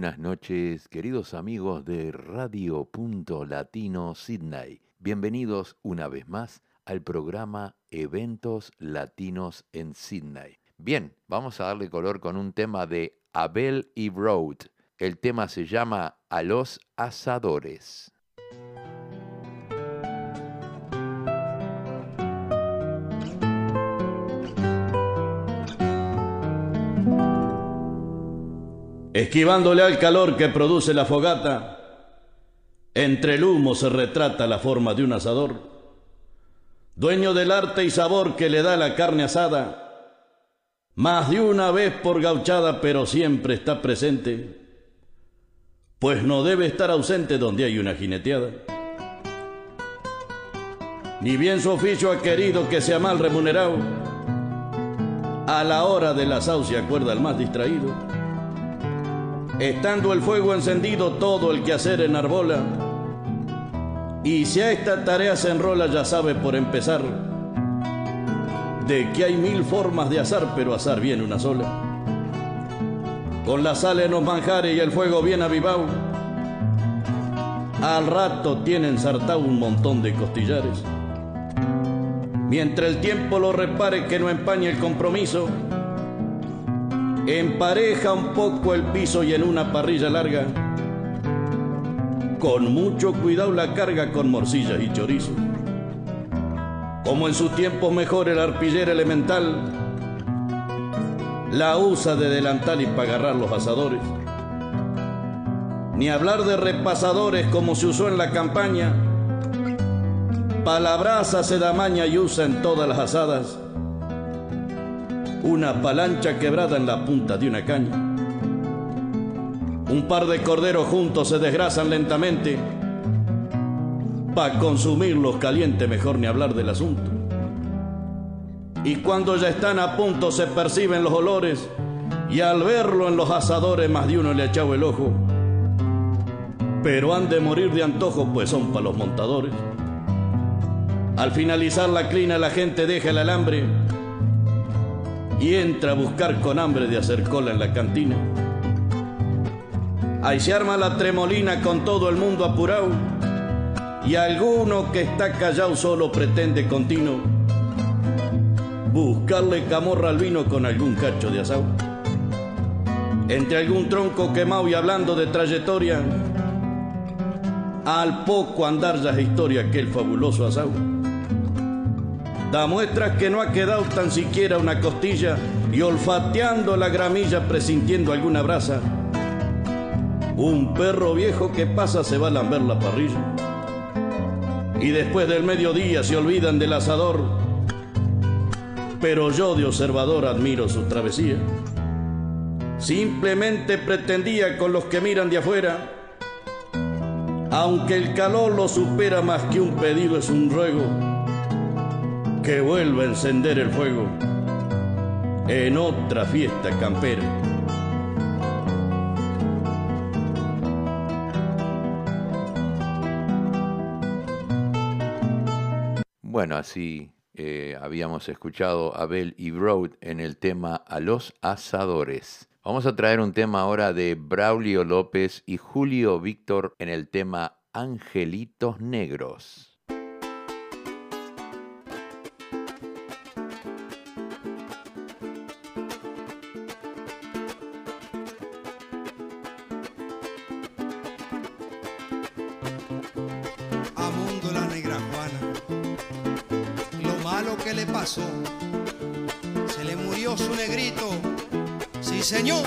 Buenas noches, queridos amigos de Radio Punto Latino Sydney. Bienvenidos una vez más al programa Eventos Latinos en Sydney. Bien, vamos a darle color con un tema de Abel y Broad. El tema se llama A los asadores. Esquivándole al calor que produce la fogata, entre el humo se retrata la forma de un asador, dueño del arte y sabor que le da la carne asada, más de una vez por gauchada, pero siempre está presente, pues no debe estar ausente donde hay una jineteada. Ni bien su oficio ha querido que sea mal remunerado, a la hora del asado se acuerda el más distraído estando el fuego encendido todo el que hacer en arbola. Y si a esta tarea se enrola ya sabe por empezar de que hay mil formas de asar, pero asar bien una sola. Con la sal en los manjares y el fuego bien avivado, al rato tienen sartado un montón de costillares. Mientras el tiempo lo repare que no empañe el compromiso, empareja un poco el piso y en una parrilla larga, con mucho cuidado la carga con morcillas y chorizo. Como en su tiempo mejor el arpillero elemental, la usa de delantal y para agarrar los asadores. Ni hablar de repasadores como se usó en la campaña, palabraza se da maña y usa en todas las asadas una palancha quebrada en la punta de una caña. Un par de corderos juntos se desgrasan lentamente. Para consumirlos caliente mejor ni hablar del asunto. Y cuando ya están a punto se perciben los olores y al verlo en los asadores más de uno le ha echado el ojo. Pero han de morir de antojo pues son para los montadores. Al finalizar la clina la gente deja el alambre y entra a buscar con hambre de hacer cola en la cantina. Ahí se arma la tremolina con todo el mundo apurado y alguno que está callado solo pretende continuo buscarle camorra al vino con algún cacho de asado. Entre algún tronco quemado y hablando de trayectoria, al poco andar ya es historia aquel fabuloso asado da muestras que no ha quedado tan siquiera una costilla y olfateando la gramilla presintiendo alguna brasa. Un perro viejo que pasa se va a lamber la parrilla. Y después del mediodía se olvidan del asador. Pero yo de observador admiro su travesía. Simplemente pretendía con los que miran de afuera, aunque el calor lo supera más que un pedido es un ruego que vuelva a encender el fuego en otra fiesta campera. Bueno, así eh, habíamos escuchado a Bell y Broad en el tema A los asadores. Vamos a traer un tema ahora de Braulio López y Julio Víctor en el tema Angelitos Negros. Su negrito, sí señor.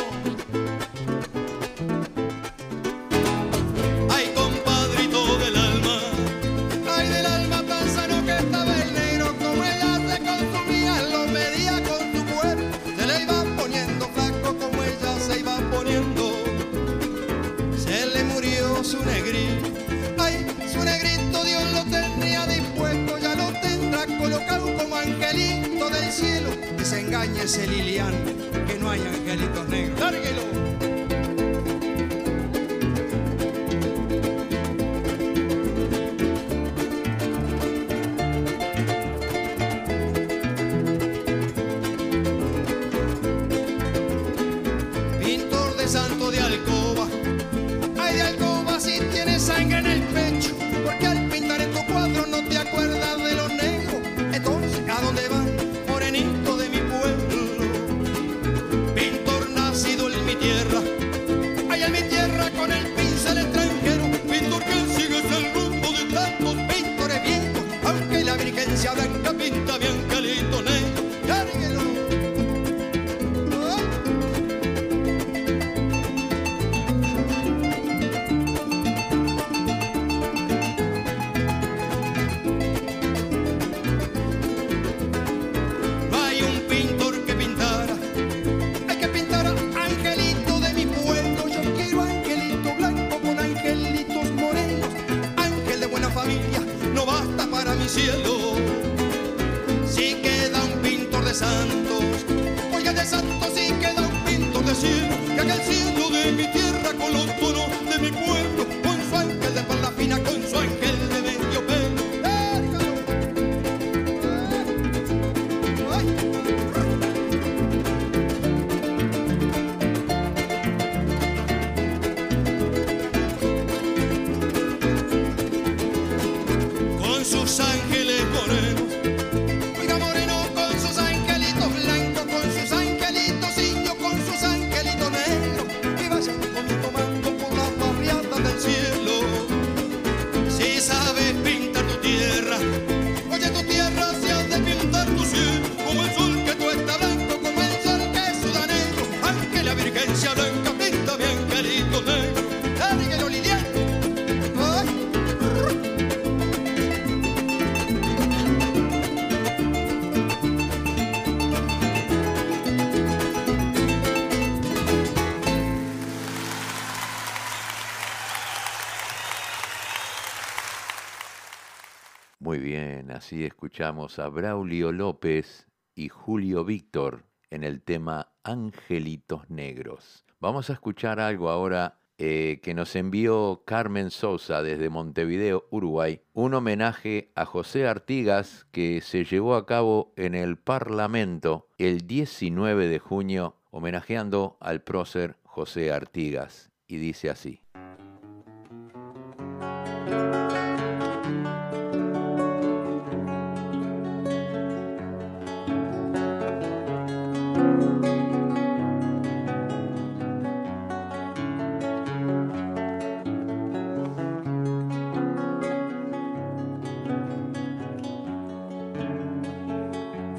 Así escuchamos a Braulio López y Julio Víctor en el tema Angelitos Negros. Vamos a escuchar algo ahora eh, que nos envió Carmen Sosa desde Montevideo, Uruguay, un homenaje a José Artigas que se llevó a cabo en el Parlamento el 19 de junio, homenajeando al prócer José Artigas. Y dice así.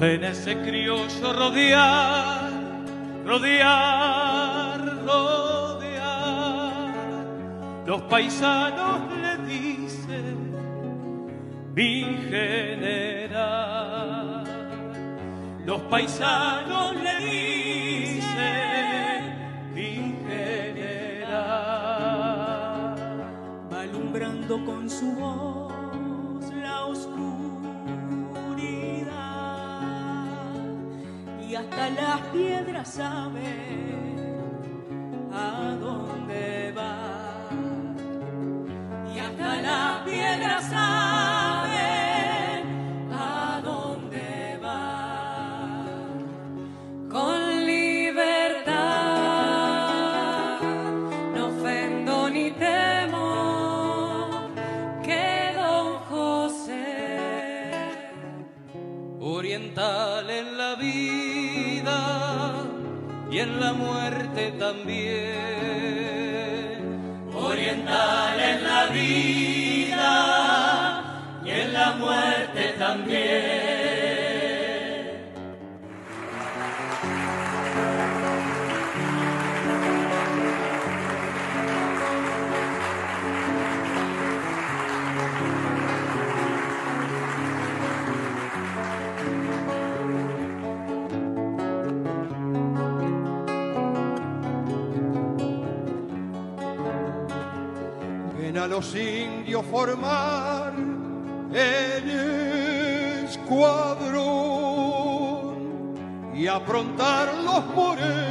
cena se crió yo rodear, rodear, rodear. Los paisanos le dicen, mi general. Los paisanos le dicen, mi general. Va alumbrando con su voz y hasta las piedras saben a dónde va. Y hasta las piedras saben. también. los indios formar en escuadrón y aprontar los morenos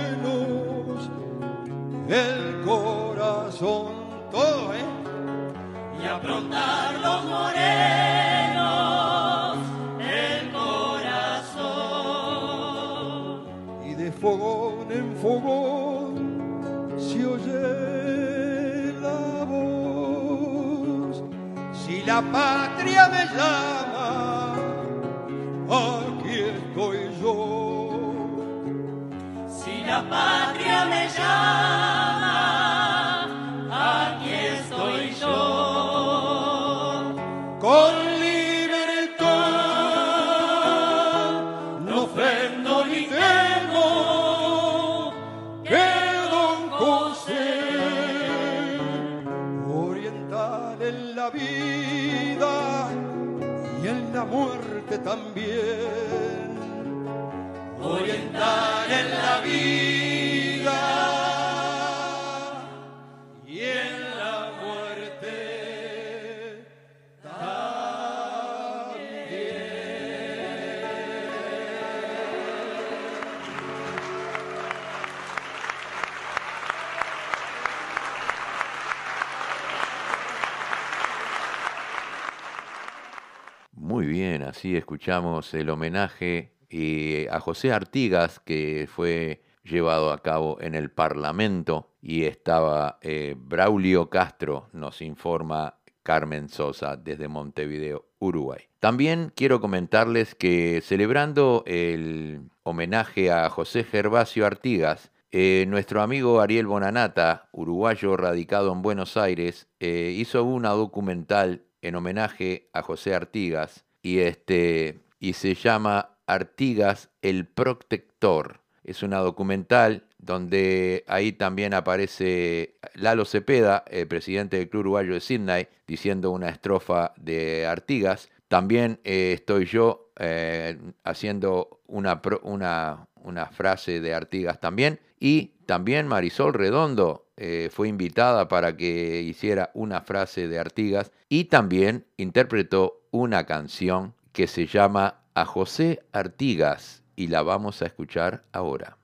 así escuchamos el homenaje eh, a José Artigas que fue llevado a cabo en el Parlamento y estaba eh, Braulio Castro, nos informa Carmen Sosa desde Montevideo, Uruguay. También quiero comentarles que celebrando el homenaje a José Gervasio Artigas, eh, nuestro amigo Ariel Bonanata, uruguayo radicado en Buenos Aires, hizo una documental en homenaje a José Artigas y, este, y se llama Artigas el Protector. Es una documental donde ahí también aparece Lalo Cepeda, el presidente del Club Uruguayo de Sydney, diciendo una estrofa de Artigas. También eh, estoy yo eh, haciendo una, una, una frase de Artigas también. Y también Marisol Redondo eh, fue invitada para que hiciera una frase de Artigas y también interpretó una canción que se llama A José Artigas y la vamos a escuchar ahora.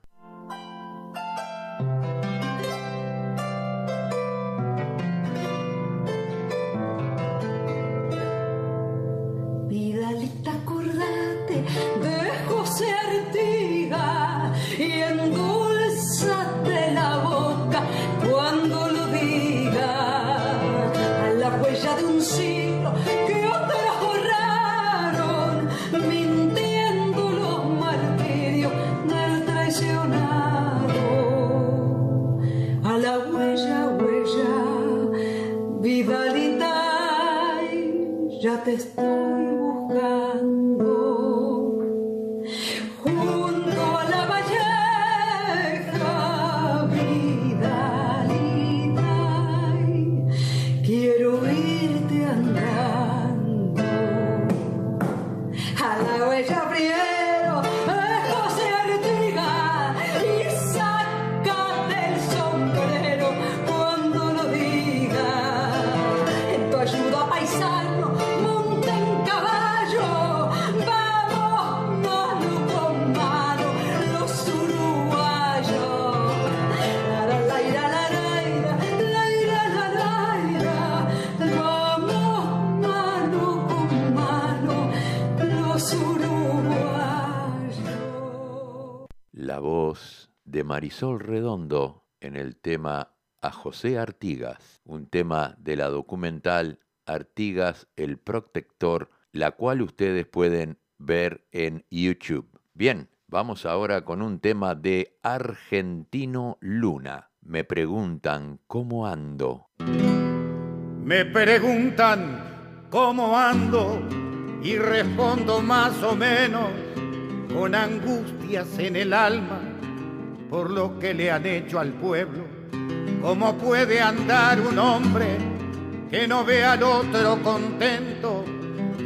Marisol Redondo en el tema A José Artigas, un tema de la documental Artigas el Protector, la cual ustedes pueden ver en YouTube. Bien, vamos ahora con un tema de Argentino Luna. Me preguntan cómo ando. Me preguntan cómo ando y respondo más o menos con angustias en el alma por lo que le han hecho al pueblo. ¿Cómo puede andar un hombre que no ve al otro contento,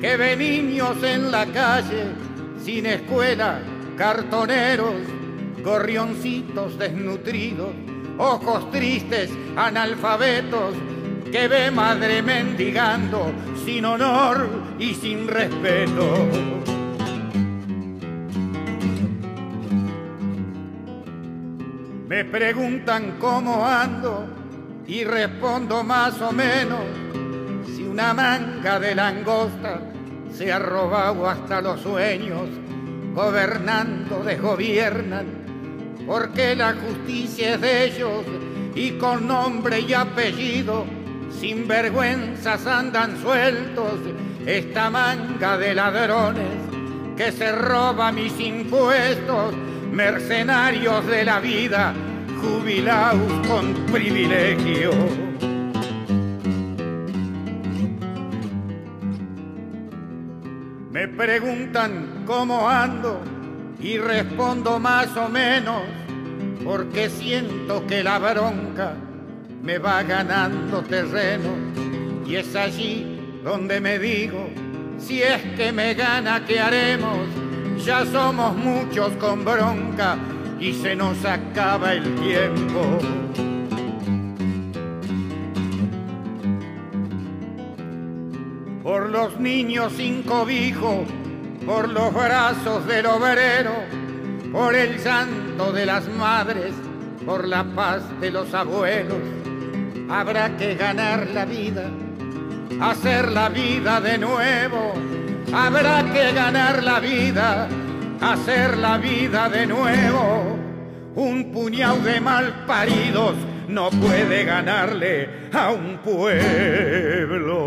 que ve niños en la calle sin escuela, cartoneros, gorrioncitos desnutridos, ojos tristes, analfabetos, que ve madre mendigando sin honor y sin respeto? Me preguntan cómo ando y respondo más o menos. Si una manga de langosta se ha robado hasta los sueños, gobernando desgobiernan, porque la justicia es de ellos y con nombre y apellido, sin vergüenzas andan sueltos esta manga de ladrones que se roba mis impuestos, mercenarios de la vida, jubilados con privilegio. Me preguntan cómo ando y respondo más o menos porque siento que la bronca me va ganando terreno y es allí donde me digo, si es que me gana, ¿qué haremos? Ya somos muchos con bronca y se nos acaba el tiempo. Por los niños sin cobijo, por los brazos del obrero, por el santo de las madres, por la paz de los abuelos, habrá que ganar la vida, hacer la vida de nuevo, habrá que ganar la vida, hacer la vida de nuevo. Un puñado de mal paridos no puede ganarle a un pueblo.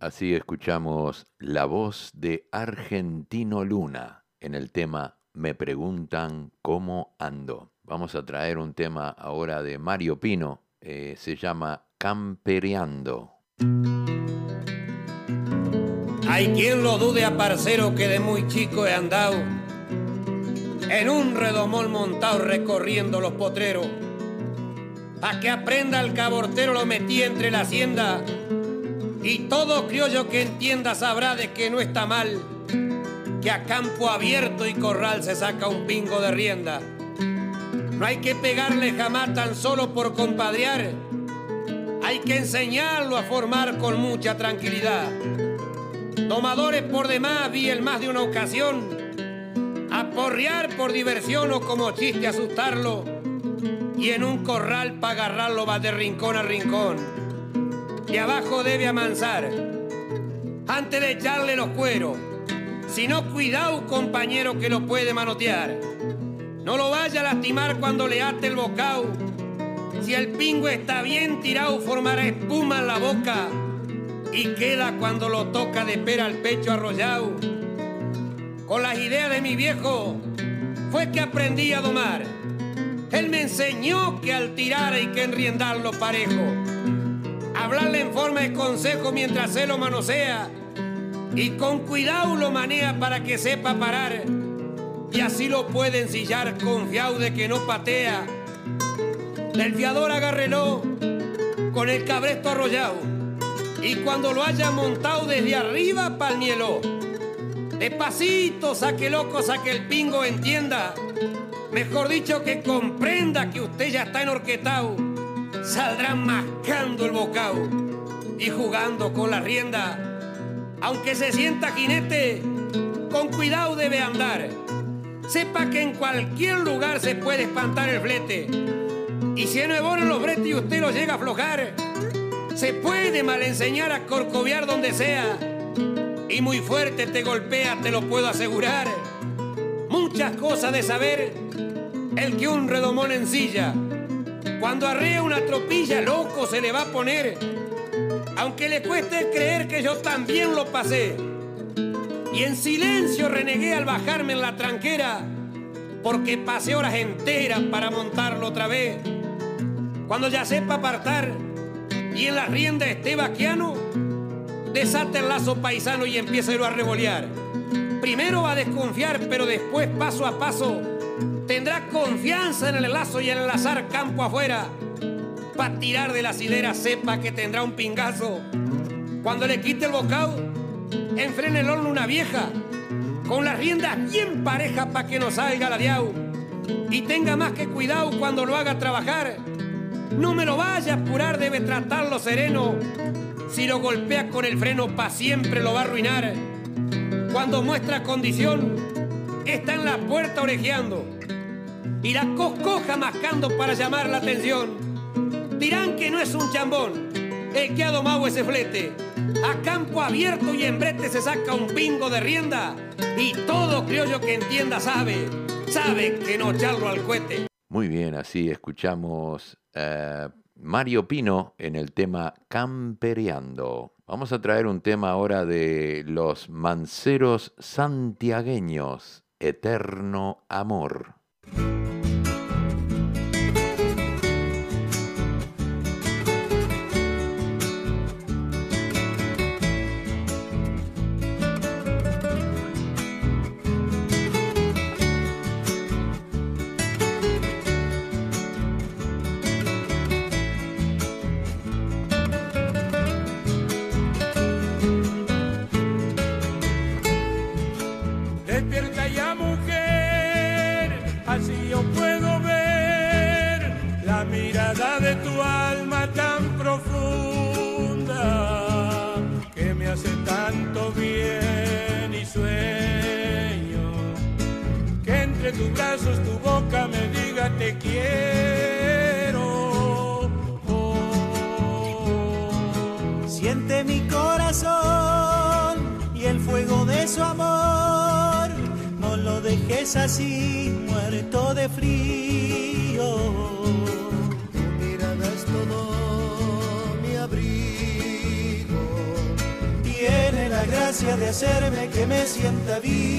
Así escuchamos la voz de Argentino Luna en el tema Me preguntan cómo ando. Vamos a traer un tema ahora de Mario Pino, eh, se llama Campereando. Hay quien lo dude a parcero que de muy chico he andado en un redomón montado recorriendo los potreros. Pa' que aprenda el cabortero lo metí entre la hacienda y todo criollo que entienda sabrá de que no está mal que a campo abierto y corral se saca un pingo de rienda. No hay que pegarle jamás tan solo por compadrear. Hay que enseñarlo a formar con mucha tranquilidad. Tomadores por demás vi el más de una ocasión. Aporrear por diversión o como chiste asustarlo. Y en un corral para agarrarlo va de rincón a rincón. Y abajo debe amansar. Antes de echarle los cueros. Si no, cuidado, compañero, que lo puede manotear. No lo vaya a lastimar cuando le ate el bocao. Si el pingo está bien tirado, formará espuma en la boca y queda cuando lo toca de pera al pecho arrollado. Con las ideas de mi viejo fue que aprendí a domar. Él me enseñó que al tirar hay que enriendarlo parejo. Hablarle en forma de consejo mientras se lo manosea y con cuidado lo manea para que sepa parar y así lo puede ensillar confiado de que no patea. Del fiador agárrelo con el cabresto arrollado y cuando lo haya montado desde arriba palmielo. Despacito saque loco, saque el pingo, entienda. Mejor dicho que comprenda que usted ya está enorquetado. Saldrá mascando el bocado y jugando con la rienda. Aunque se sienta jinete, con cuidado debe andar. Sepa que en cualquier lugar se puede espantar el flete. Y si no bueno los bretes y usted lo llega a aflojar, se puede mal enseñar a corcoviar donde sea. Y muy fuerte te golpea, te lo puedo asegurar. Muchas cosas de saber el que un redomón ensilla. Cuando arrea una tropilla, loco se le va a poner. Aunque le cueste creer que yo también lo pasé. Y en silencio renegué al bajarme en la tranquera, porque pasé horas enteras para montarlo otra vez. Cuando ya sepa apartar y en la rienda esté vaquiano, desate el lazo paisano y empieza a revolear. Primero va a desconfiar, pero después, paso a paso, tendrá confianza en el lazo y en el azar campo afuera. Para tirar de la sidera sepa que tendrá un pingazo. Cuando le quite el bocado, enfrene el horno una vieja, con las riendas bien parejas para que no salga la diau. Y tenga más que cuidado cuando lo haga trabajar. No me lo vaya a apurar, debe tratarlo sereno. Si lo golpea con el freno, pa' siempre lo va a arruinar. Cuando muestra condición, está en la puerta orejeando. Y la coscoja mascando para llamar la atención. Dirán que no es un chambón el que ha domado ese flete. A campo abierto y en brete se saca un pingo de rienda. Y todo criollo que entienda sabe, sabe que no charlo al cohete. Muy bien, así escuchamos eh, Mario Pino en el tema Campereando. Vamos a traer un tema ahora de los manceros santiagueños, Eterno Amor. Sienta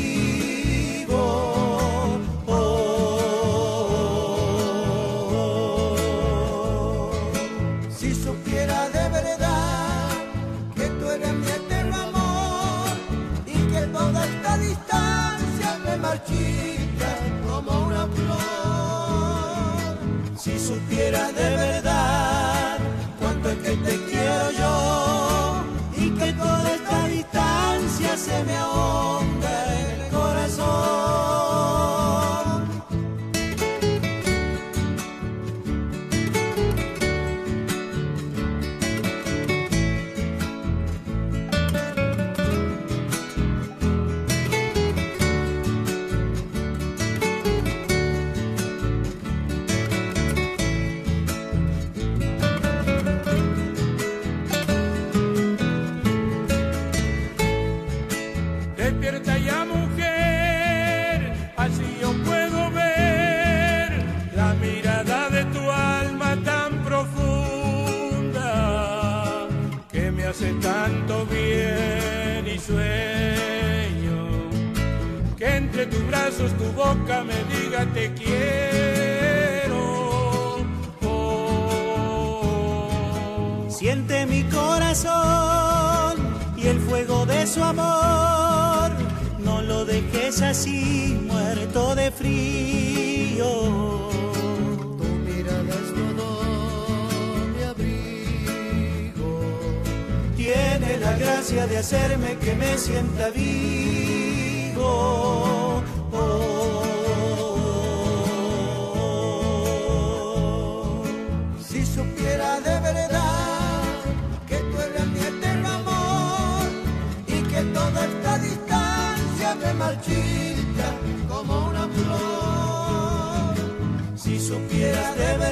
así, muerto de frío. Tu mirada es todo mi abrigo. Tiene la gracia de hacerme que me sienta vivo.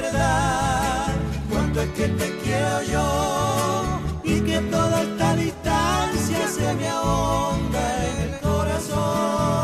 Verdad cuánto es que te quiero yo y que toda esta distancia se me ahonda en el corazón.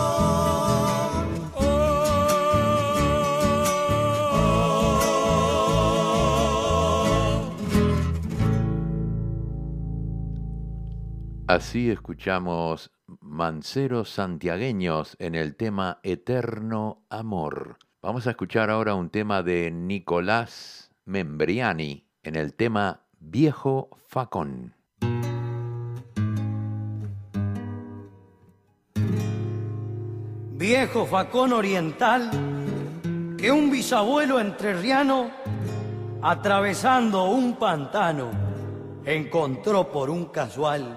Así escuchamos Manceros Santiagueños en el tema Eterno Amor. Vamos a escuchar ahora un tema de Nicolás Membriani en el tema Viejo Facón. viejo facón oriental que un bisabuelo entrerriano, atravesando un pantano, encontró por un casual.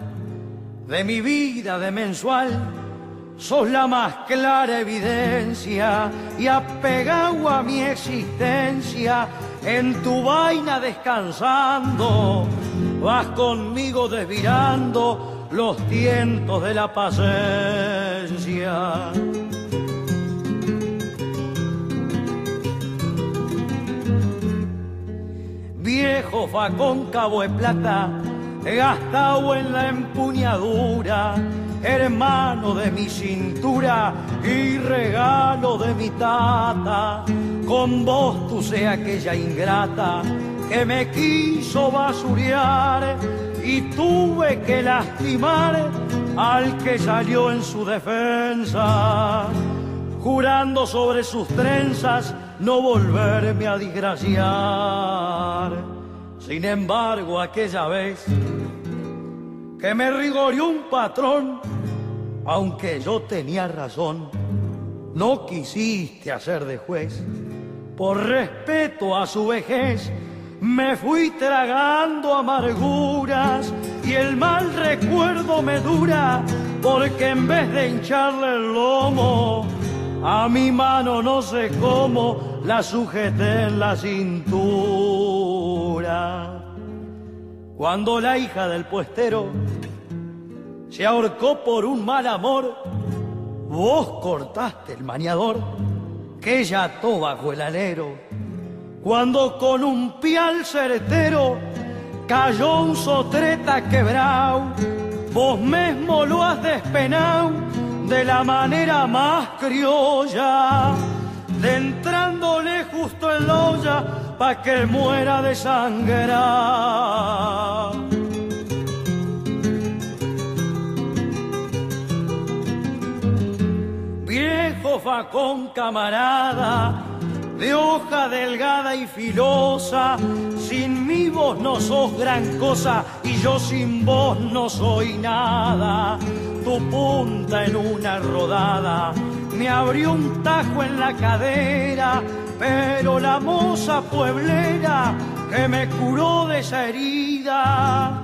De mi vida de mensual, sos la más clara evidencia y apegado a mi existencia, en tu vaina descansando, vas conmigo desvirando los tientos de la paciencia. viejo facón cabo de plata, gastado en la empuñadura, hermano de mi cintura y regalo de mi tata. con vos tú sea aquella ingrata que me quiso basurear y tuve que lastimar al que salió en su defensa, jurando sobre sus trenzas no volverme a desgraciar. Sin embargo, aquella vez que me rigorió un patrón, aunque yo tenía razón, no quisiste hacer de juez. Por respeto a su vejez, me fui tragando amarguras y el mal recuerdo me dura, porque en vez de hincharle el lomo, a mi mano no sé cómo la sujeté en la cintura. Cuando la hija del puestero se ahorcó por un mal amor, vos cortaste el maniador que ella ató bajo el alero. Cuando con un pial certero cayó un sotreta quebrao, vos mismo lo has despenado de la manera más criolla, de entrándole justo en pa' que muera de sangre. Viejo facón camarada, de hoja delgada y filosa, sin mí vos no sos gran cosa y yo sin vos no soy nada. Tu punta en una rodada me abrió un tajo en la cadera, pero la moza pueblera que me curó de esa herida,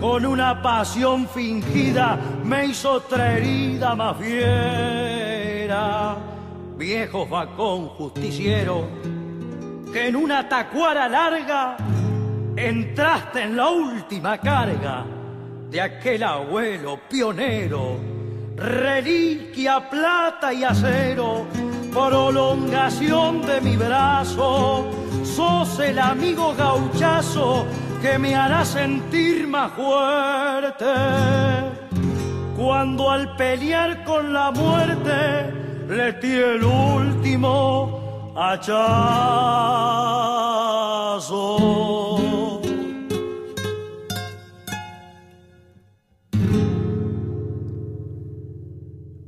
con una pasión fingida me hizo otra herida más fiera. Viejo facón justiciero, que en una tacuara larga entraste en la última carga de aquel abuelo pionero, reliquia, plata y acero, prolongación de mi brazo, sos el amigo gauchazo que me hará sentir más fuerte. Cuando al pelear con la muerte le di el último hachazo.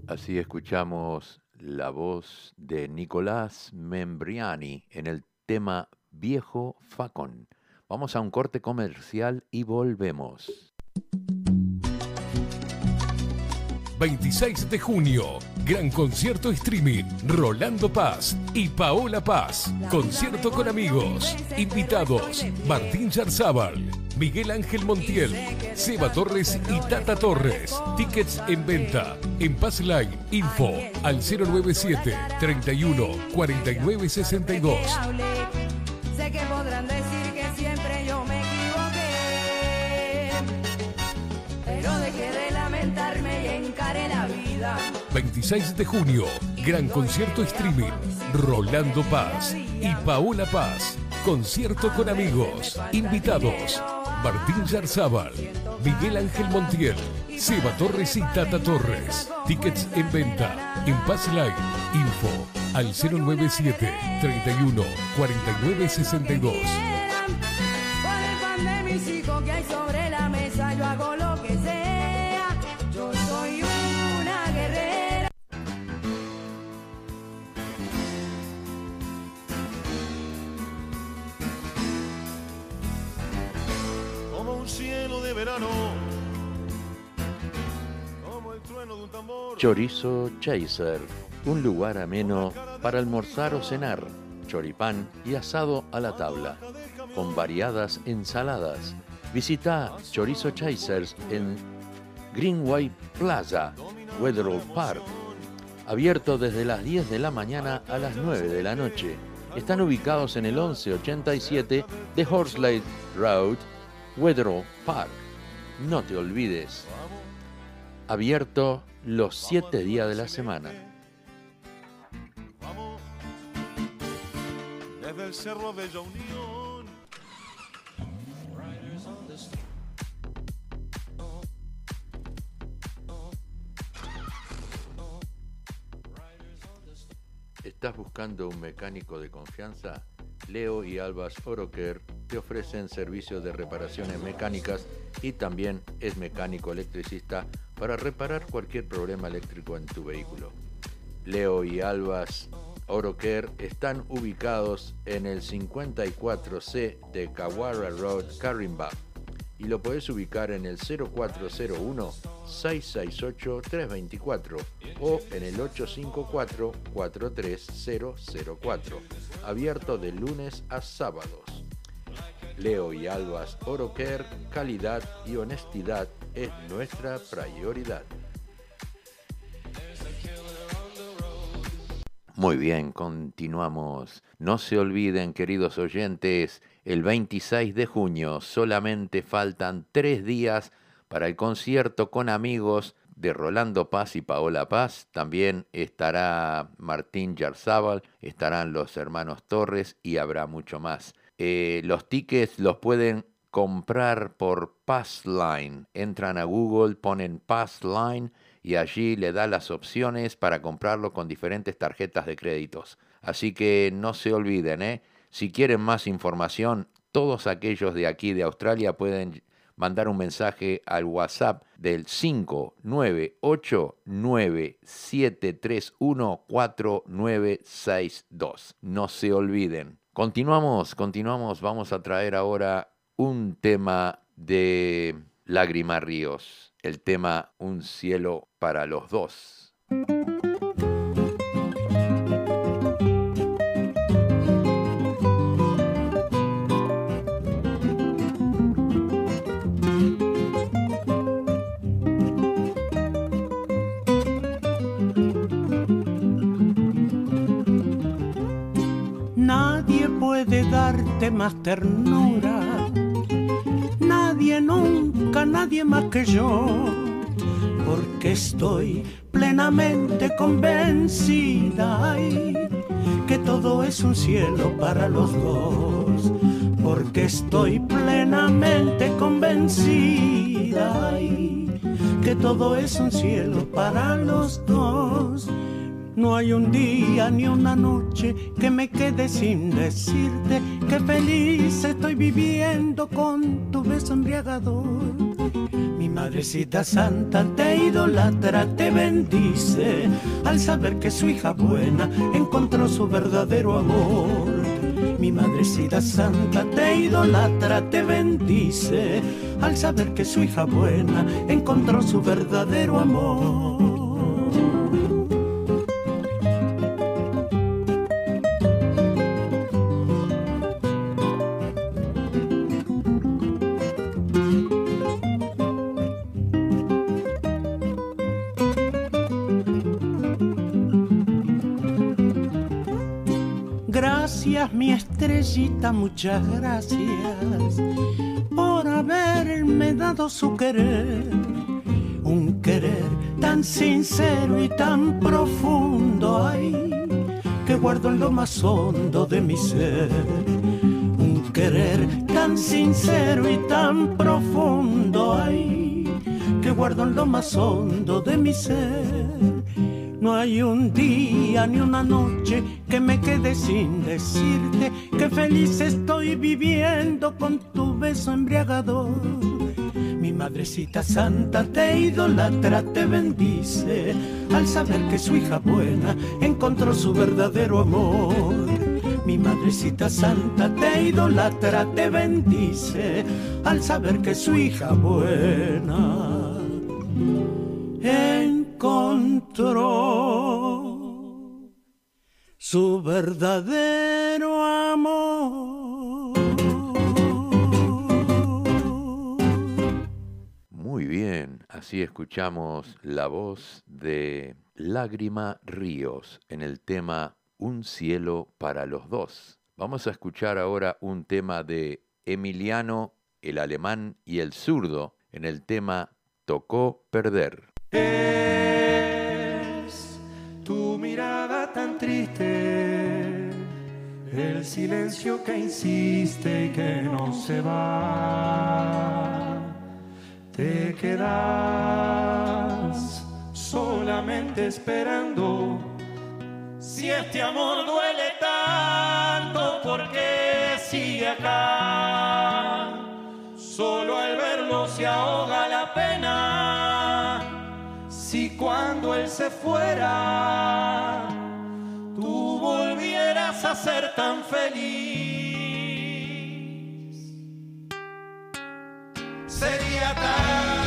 Así escuchamos la voz de Nicolás Membriani en el tema Viejo Facón. Vamos a un corte comercial y volvemos. 26 de junio, gran concierto streaming, Rolando Paz y Paola Paz. Concierto con amigos, invitados, Martín Charzábal, Miguel Ángel Montiel, Seba Torres y Tata Torres. Tickets en venta en Paz Line. Info al 097 31 49 62. Sé que podrán decir que siempre yo me equivoqué, pero dejé de lamentarme y encaré la vida. 26 de junio, gran concierto streaming, Rolando Paz y Paola Paz. Concierto con amigos, invitados, Martín Yarzábal, Miguel Ángel Montiel, Seba Torres y Tata Torres. Tickets en venta en Paz Line. Info al 097 31 49 62. Chorizo Chaser, un lugar ameno para almorzar o cenar, choripán y asado a la tabla, con variadas ensaladas. Visita Chorizo Chasers en Greenway Plaza, Wetherall Park, abierto desde las 10 de la mañana a las 9 de la noche. Están ubicados en el 1187 de Horsley Road, Wetherall Park. No te olvides, abierto los 7 días de la semana. ¿Estás buscando un mecánico de confianza? Leo y Albas Oroker te ofrecen servicios de reparaciones mecánicas y también es mecánico electricista para reparar cualquier problema eléctrico en tu vehículo. Leo y Albas Oroker están ubicados en el 54C de Kawara Road, Carimba y lo puedes ubicar en el 0401-668-324 o en el 854-43004, abierto de lunes a sábados. Leo y Albas Oroker, calidad y honestidad es nuestra prioridad. Muy bien, continuamos. No se olviden, queridos oyentes, el 26 de junio solamente faltan tres días para el concierto con amigos de Rolando Paz y Paola Paz. También estará Martín Yarzábal, estarán los hermanos Torres y habrá mucho más. Eh, los tickets los pueden comprar por Passline. Entran a Google, ponen Passline y allí le da las opciones para comprarlo con diferentes tarjetas de créditos. Así que no se olviden, ¿eh? si quieren más información, todos aquellos de aquí de Australia pueden mandar un mensaje al WhatsApp del 598-9731-4962. No se olviden. Continuamos, continuamos. Vamos a traer ahora un tema de Lágrima Ríos el tema Un cielo para los dos. Nadie puede darte más ternura nadie nunca, nadie más que yo, porque estoy plenamente convencida que todo es un cielo para los dos, porque estoy plenamente convencida que todo es un cielo para los dos. No hay un día ni una noche que me quede sin decirte que feliz estoy viviendo con tu beso embriagador. Mi madrecita santa te idolatra, te bendice al saber que su hija buena encontró su verdadero amor. Mi madrecita santa te idolatra, te bendice al saber que su hija buena encontró su verdadero amor. Muchas gracias por haberme dado su querer. Un querer tan sincero y tan profundo, ay, que guardo en lo más hondo de mi ser. Un querer tan sincero y tan profundo, ay, que guardo en lo más hondo de mi ser no hay un día ni una noche que me quede sin decirte que feliz estoy viviendo con tu beso embriagador. Mi madrecita santa te idolatra, te bendice al saber que su hija buena encontró su verdadero amor. Mi madrecita santa te idolatra, te bendice al saber que su hija buena encontró su verdadero amor. Muy bien, así escuchamos la voz de Lágrima Ríos en el tema Un cielo para los dos. Vamos a escuchar ahora un tema de Emiliano, el alemán y el zurdo en el tema Tocó perder. Es tu mirada tan triste, el silencio que insiste y que no se va. Te quedas solamente esperando Si este amor duele tanto, ¿por qué sigue acá? Solo al verlo se ahoga la pena. Si cuando él se fuera, tú volvieras a ser tan feliz, sería tan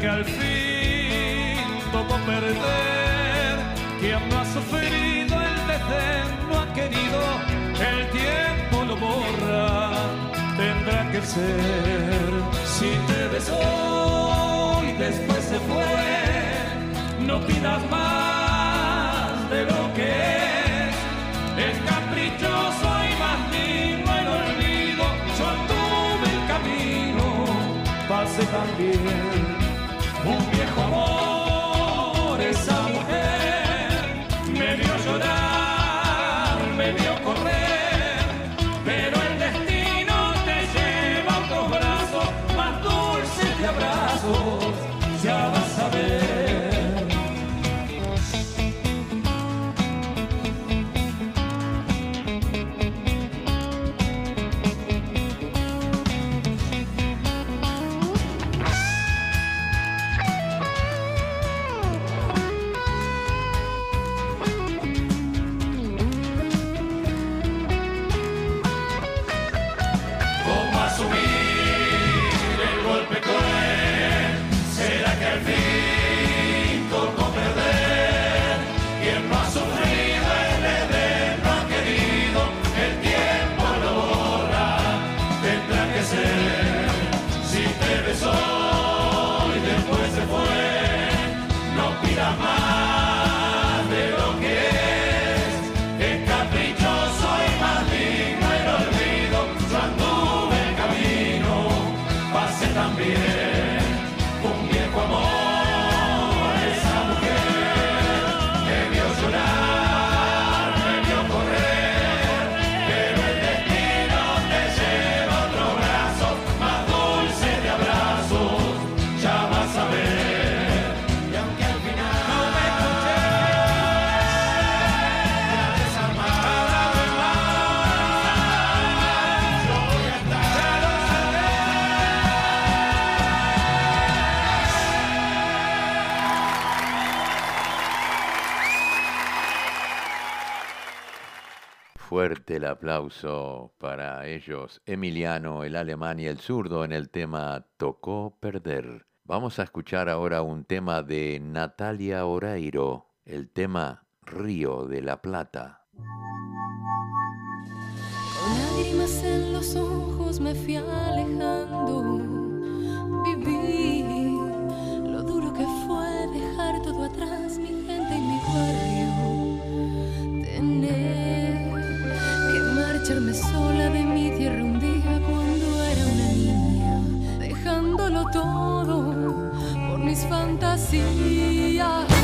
que al fin tocó perder? Quien no ha sufrido el desdén no ha querido, el tiempo lo borra, tendrá que ser. Si te besó y después se fue, no pidas más de lo que es. Es caprichoso y más lindo el olvido. Yo tuve el camino, pasé también Fuerte el aplauso para ellos, Emiliano, el alemán y el zurdo en el tema Tocó Perder. Vamos a escuchar ahora un tema de Natalia Oreiro, el tema Río de la Plata. Con lágrimas en los ojos me fui alejando. Viví lo duro que fue dejar todo atrás, mi gente y mi barrio. Tener marcharme sola de mi tierra un día cuando era una niña, dejándolo todo por mis fantasías.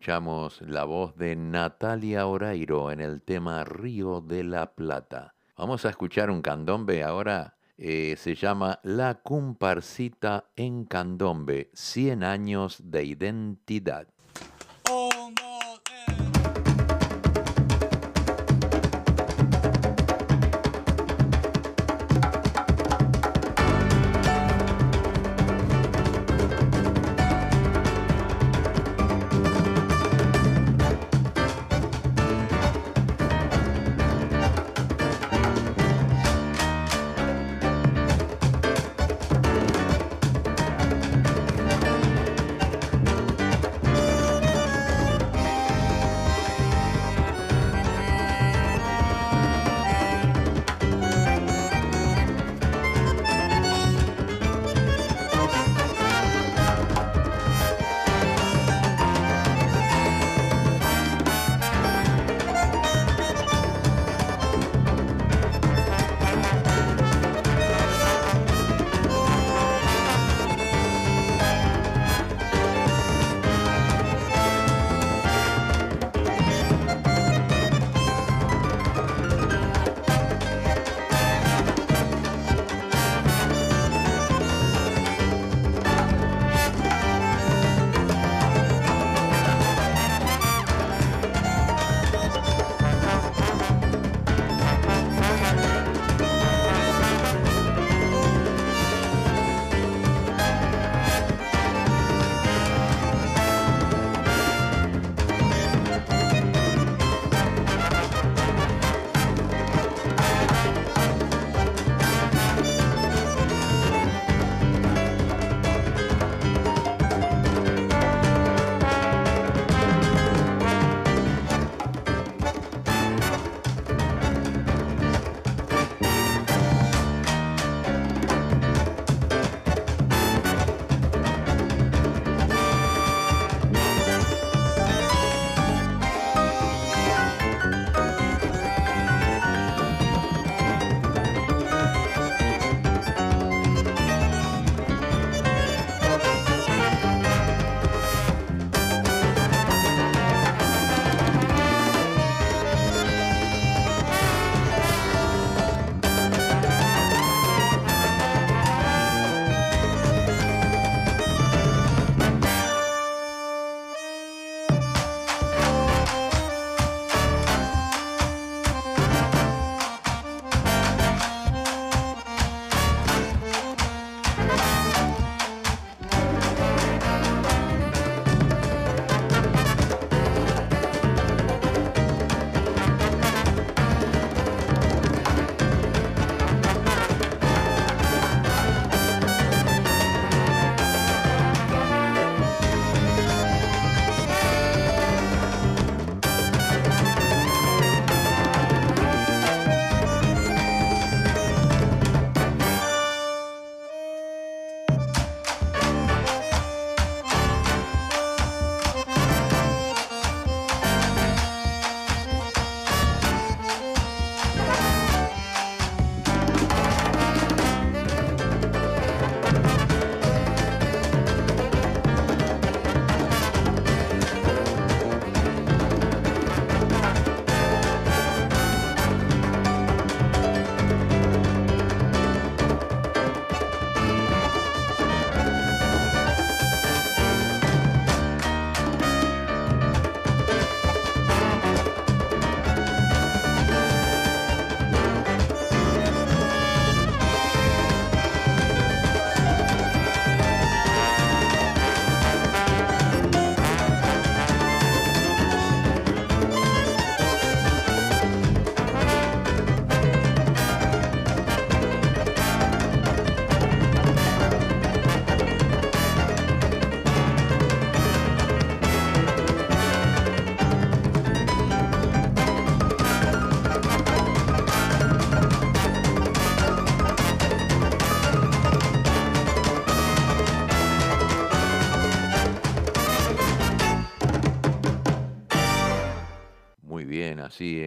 Escuchamos la voz de Natalia Oreiro en el tema Río de la Plata. Vamos a escuchar un candombe ahora. eh, se llama La Comparsita en Candombe, 100 años de identidad.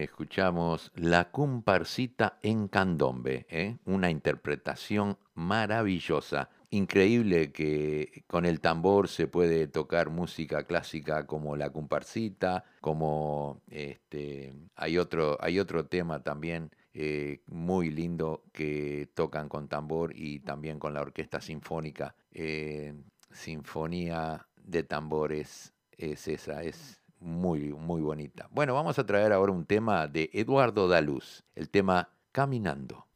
Escuchamos La comparsita en candombe, ¿eh? una interpretación maravillosa. increíble que con el tambor se puede tocar música clásica como la comparsita, como este, hay, otro, hay otro tema también eh, muy lindo que tocan con tambor y también con la orquesta sinfónica. Eh, sinfonía de tambores es esa, es muy, muy bonita. Bueno, vamos a traer ahora un tema de Eduardo Daluz, el tema Caminando.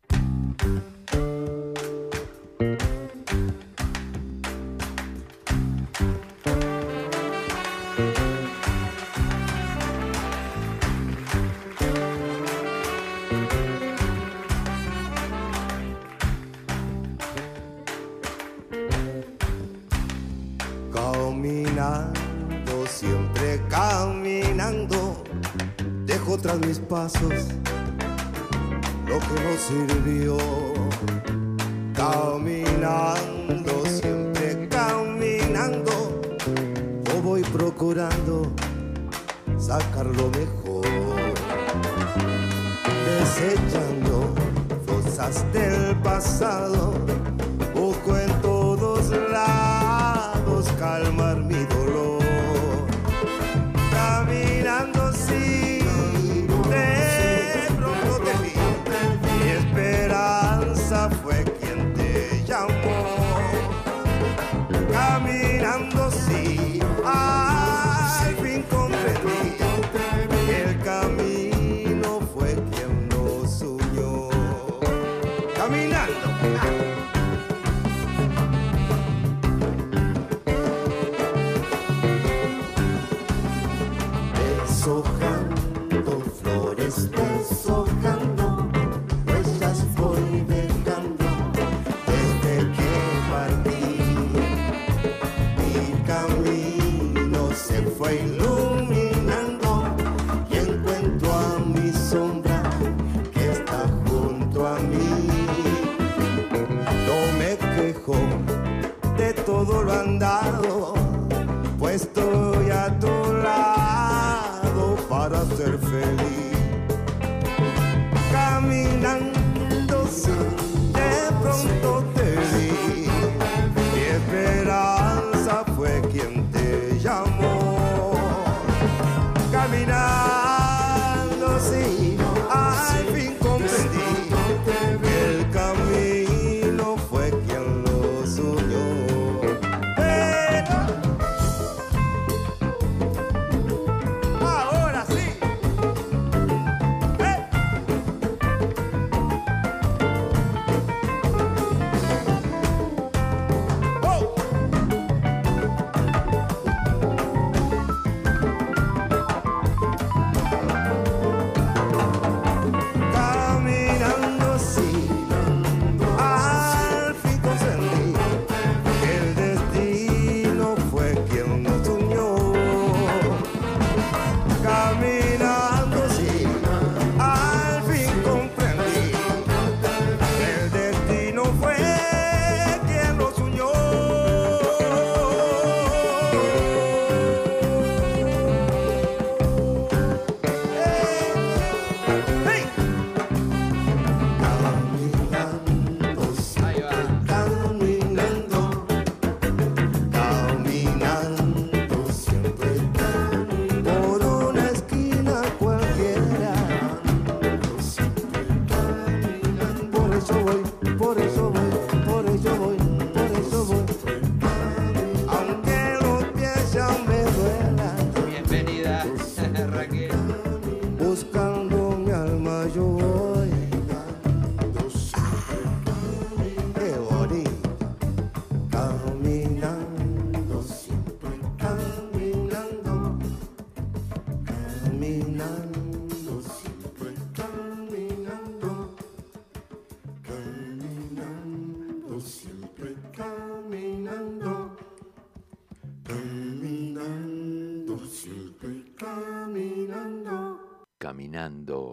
Pasos lo que no sirvió. Caminando, siempre caminando, yo voy procurando sacar lo mejor. Desechando cosas del pasado, Oh.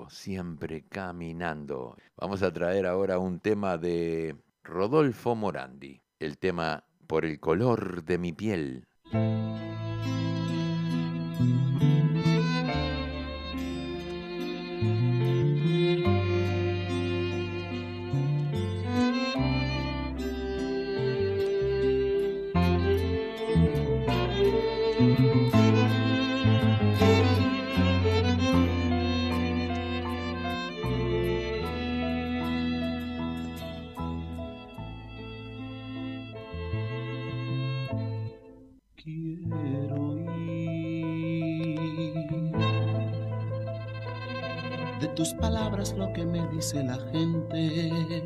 Siempre caminando. Vamos a traer ahora un tema de Rodolfo Morandi, el tema Por el color de mi piel. Palabras lo que me dice la gente.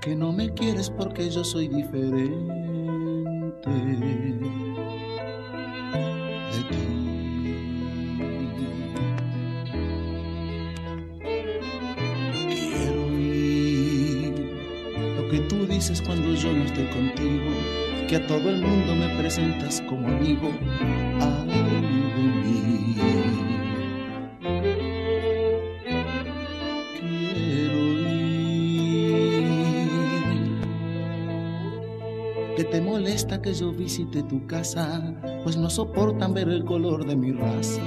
Que no me quieres porque yo soy diferente de ti. Quiero oír lo que tú dices cuando yo no estoy contigo, que a todo el mundo me presentas como amigo. Te molesta que yo visite tu casa, pues no soportan ver el color de mi raza.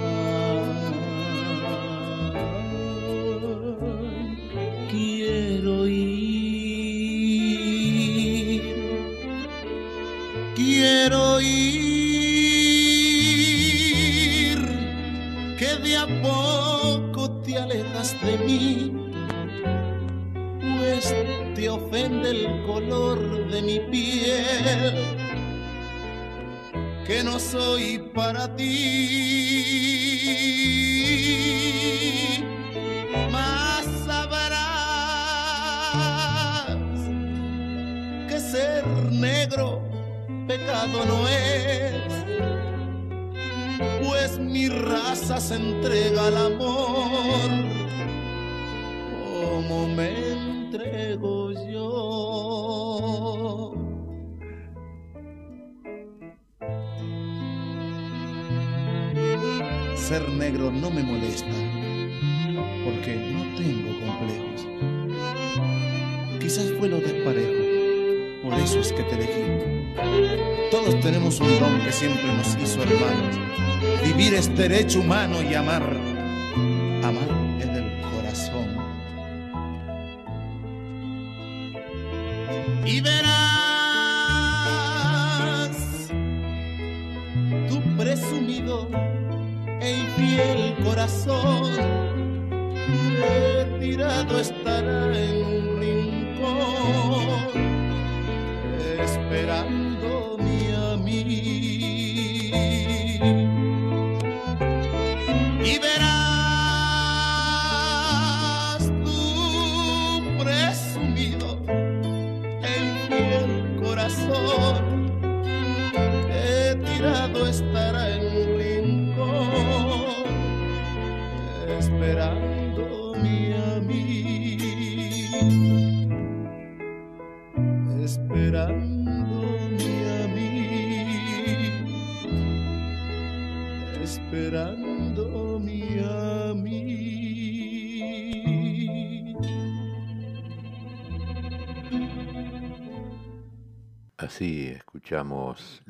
Estará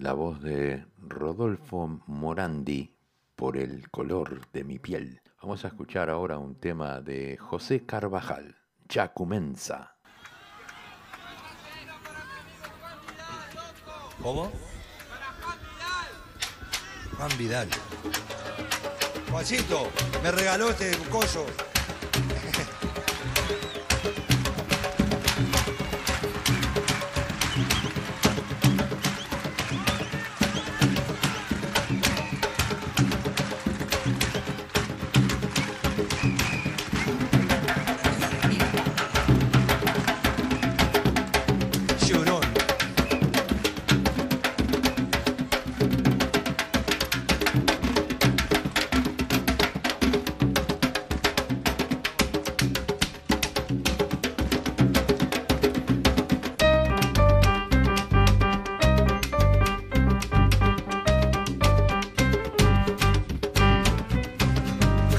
la voz de Rodolfo Morandi por el color de mi piel. Vamos a escuchar ahora un tema de José Carvajal, Ya Comenza. ¿Cómo? Juan Vidal. Juancito, me regaló este coso.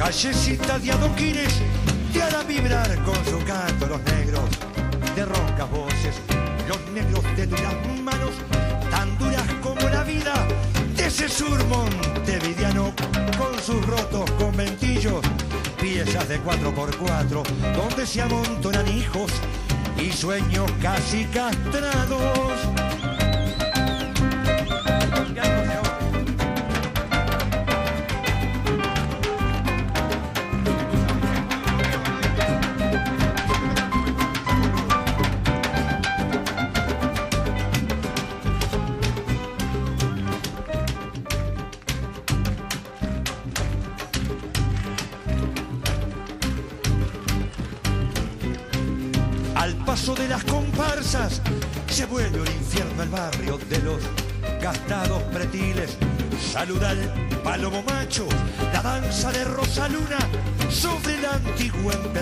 Callecita de adoquines te hará vibrar con su canto los negros de roncas voces, los negros de duras manos, tan duras como la vida de ese sur montevideano con sus rotos conventillos, piezas de 4x4, donde se amontonan hijos y sueños casi castrados.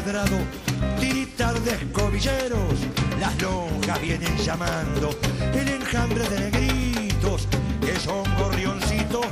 Empedrado. Tiritar de escobilleros, las lonjas vienen llamando, el enjambre de negritos que son gorrioncitos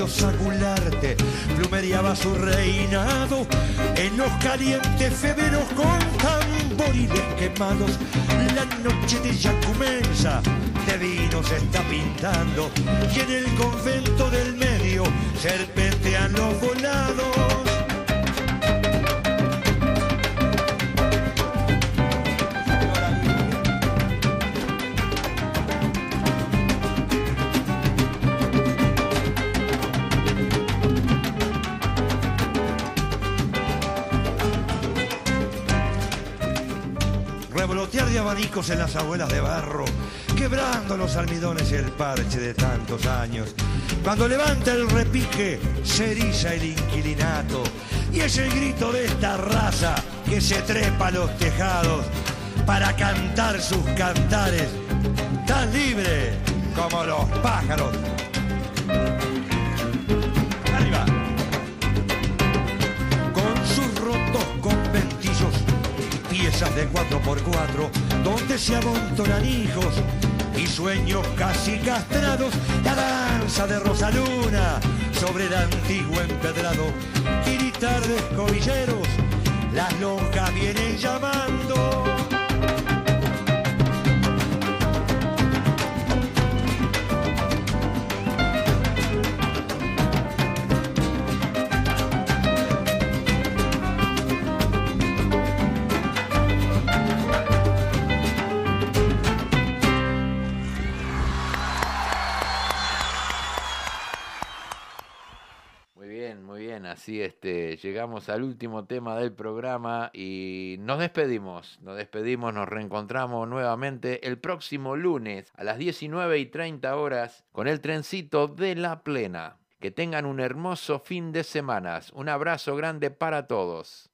la diosa Gularte su reinado en los calientes feveros con tamboriles quemados. La noche de Yacumensa de vino se está pintando y en el convento del medio serpentean los volados. En las abuelas de barro, quebrando los almidones y el parche de tantos años. Cuando levanta el repique, se eriza el inquilinato, y es el grito de esta raza que se trepa a los tejados para cantar sus cantares, tan libre como los pájaros. Arriba. Con sus rotos conventillos piezas de 4x4 donde se amontonan hijos y sueños casi castrados. La danza de Rosaluna sobre el antiguo empedrado. Tiritar de escobilleros, las lonjas vienen llamando. Así este, llegamos al último tema del programa y nos despedimos. Nos despedimos, nos reencontramos nuevamente el próximo lunes a las 19 y 30 horas con el trencito de la plena. Que tengan un hermoso fin de semana. Un abrazo grande para todos.